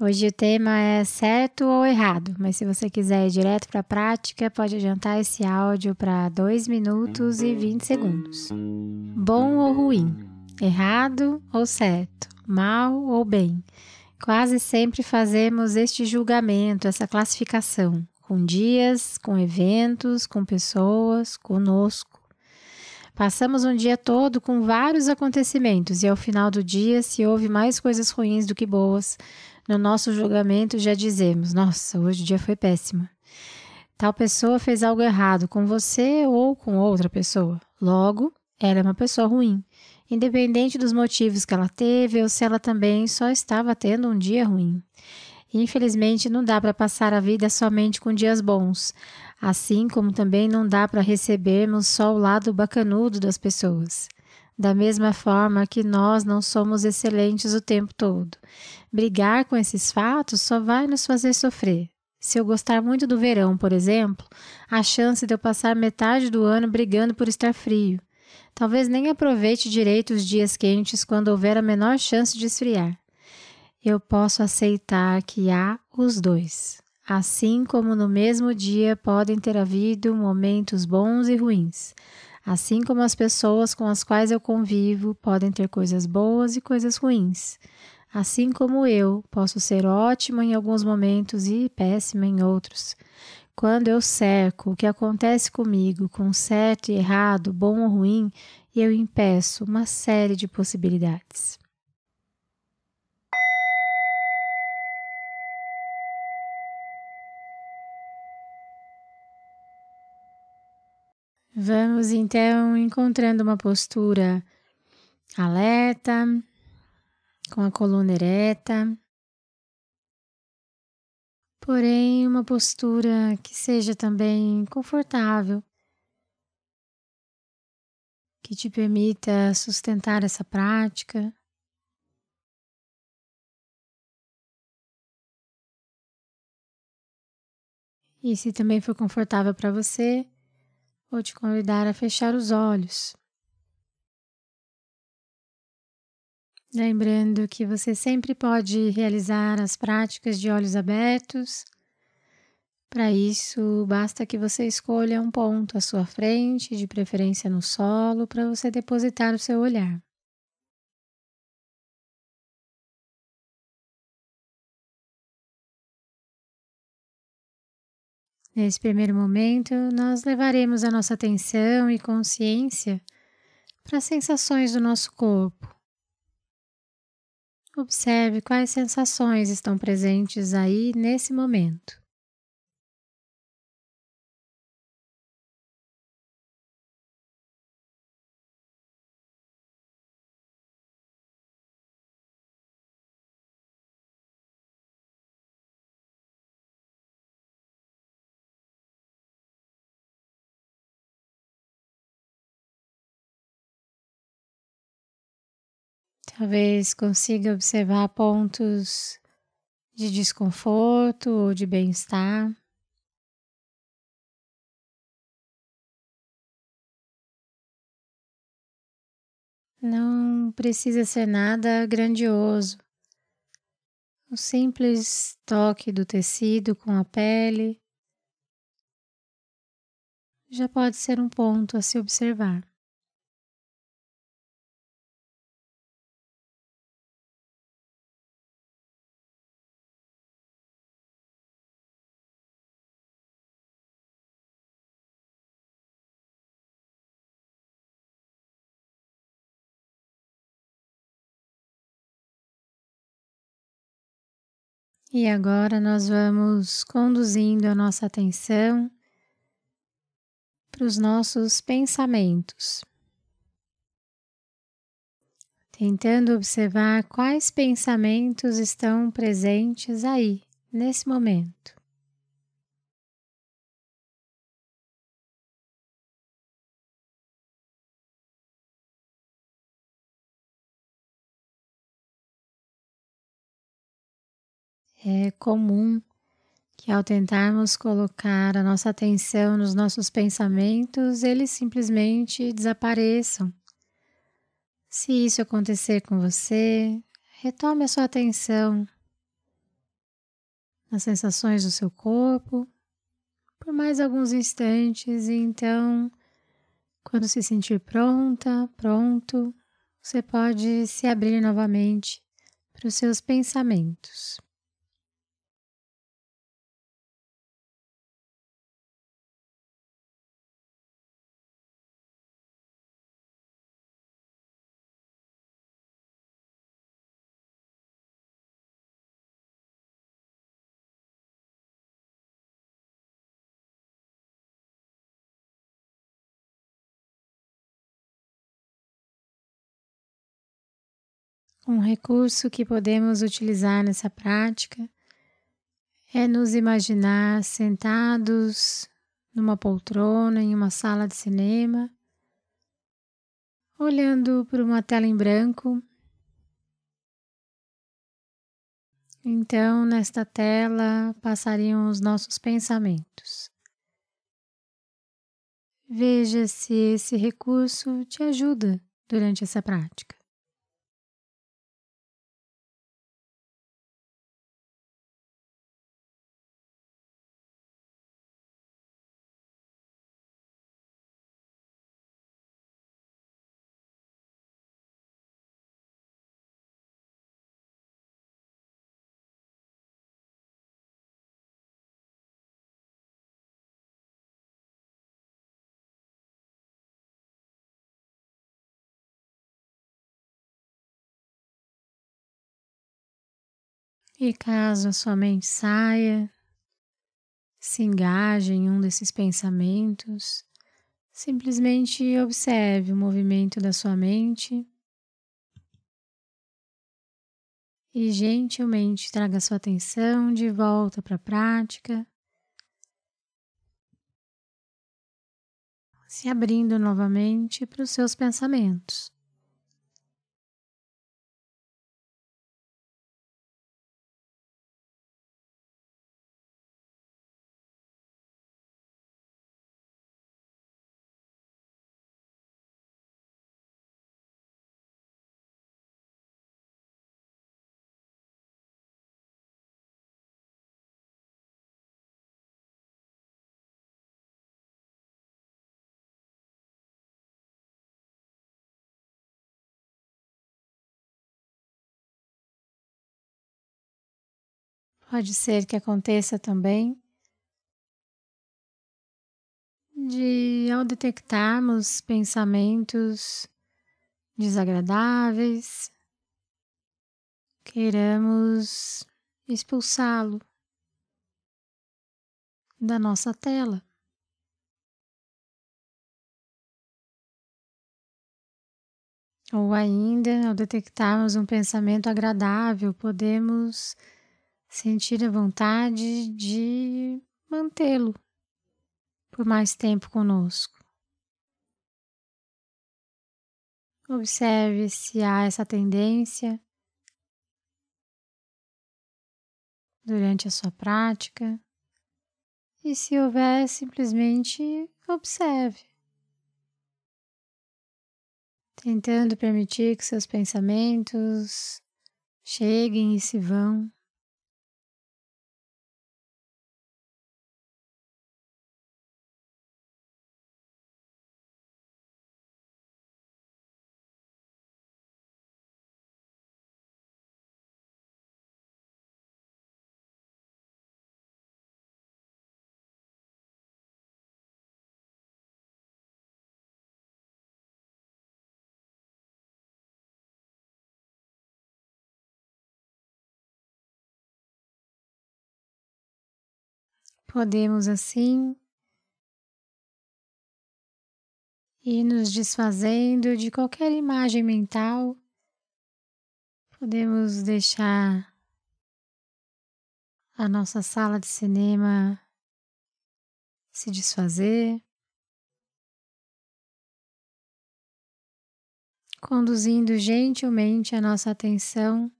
Hoje o tema é certo ou errado, mas se você quiser ir direto para a prática, pode adiantar esse áudio para 2 minutos e 20 segundos. Bom ou ruim? Errado ou certo? Mal ou bem? Quase sempre fazemos este julgamento, essa classificação, com dias, com eventos, com pessoas, conosco. Passamos um dia todo com vários acontecimentos e ao final do dia, se houve mais coisas ruins do que boas, no nosso julgamento já dizemos: nossa, hoje o dia foi péssimo. Tal pessoa fez algo errado com você ou com outra pessoa. Logo, ela é uma pessoa ruim, independente dos motivos que ela teve ou se ela também só estava tendo um dia ruim. Infelizmente, não dá para passar a vida somente com dias bons, assim como também não dá para recebermos só o lado bacanudo das pessoas. Da mesma forma que nós não somos excelentes o tempo todo. Brigar com esses fatos só vai nos fazer sofrer. Se eu gostar muito do verão, por exemplo, a chance de eu passar metade do ano brigando por estar frio. Talvez nem aproveite direito os dias quentes quando houver a menor chance de esfriar. Eu posso aceitar que há os dois. Assim como no mesmo dia podem ter havido momentos bons e ruins. Assim como as pessoas com as quais eu convivo podem ter coisas boas e coisas ruins. Assim como eu posso ser ótima em alguns momentos e péssima em outros. Quando eu cerco o que acontece comigo com certo e errado, bom ou ruim, eu impeço uma série de possibilidades. Vamos então encontrando uma postura alerta, com a coluna ereta, porém uma postura que seja também confortável, que te permita sustentar essa prática. E se também for confortável para você, Vou te convidar a fechar os olhos. Lembrando que você sempre pode realizar as práticas de olhos abertos. Para isso, basta que você escolha um ponto à sua frente, de preferência no solo, para você depositar o seu olhar. Nesse primeiro momento, nós levaremos a nossa atenção e consciência para as sensações do nosso corpo. Observe quais sensações estão presentes aí nesse momento. Talvez consiga observar pontos de desconforto ou de bem-estar. Não precisa ser nada grandioso. O simples toque do tecido com a pele já pode ser um ponto a se observar. E agora nós vamos conduzindo a nossa atenção para os nossos pensamentos, tentando observar quais pensamentos estão presentes aí, nesse momento. É comum que ao tentarmos colocar a nossa atenção nos nossos pensamentos, eles simplesmente desapareçam. Se isso acontecer com você, retome a sua atenção nas sensações do seu corpo por mais alguns instantes e então, quando se sentir pronta, pronto, você pode se abrir novamente para os seus pensamentos. Um recurso que podemos utilizar nessa prática é nos imaginar sentados numa poltrona em uma sala de cinema, olhando por uma tela em branco. Então, nesta tela passariam os nossos pensamentos. Veja se esse recurso te ajuda durante essa prática. E caso a sua mente saia, se engaje em um desses pensamentos, simplesmente observe o movimento da sua mente. E gentilmente traga sua atenção de volta para a prática, se abrindo novamente para os seus pensamentos. Pode ser que aconteça também de, ao detectarmos pensamentos desagradáveis, queiramos expulsá-lo da nossa tela. Ou ainda, ao detectarmos um pensamento agradável, podemos sentir a vontade de mantê-lo por mais tempo conosco. Observe se há essa tendência durante a sua prática e se houver, simplesmente observe, tentando permitir que seus pensamentos cheguem e se vão. Podemos assim ir nos desfazendo de qualquer imagem mental, podemos deixar a nossa sala de cinema se desfazer, conduzindo gentilmente a nossa atenção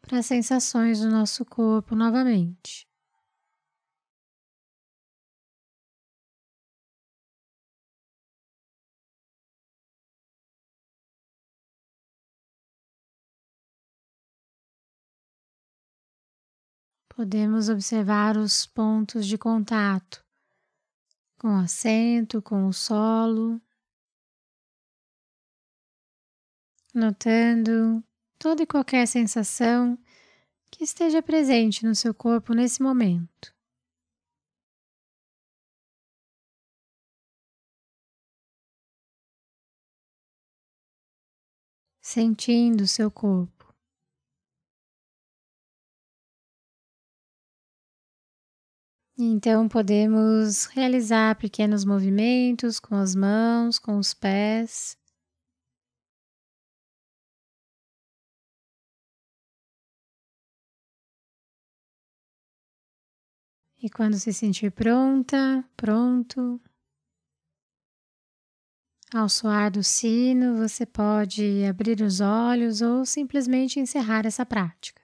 para as sensações do nosso corpo novamente. Podemos observar os pontos de contato com o assento, com o solo, notando toda e qualquer sensação que esteja presente no seu corpo nesse momento. Sentindo o seu corpo. Então podemos realizar pequenos movimentos com as mãos, com os pés. E quando se sentir pronta, pronto, ao soar do sino, você pode abrir os olhos ou simplesmente encerrar essa prática.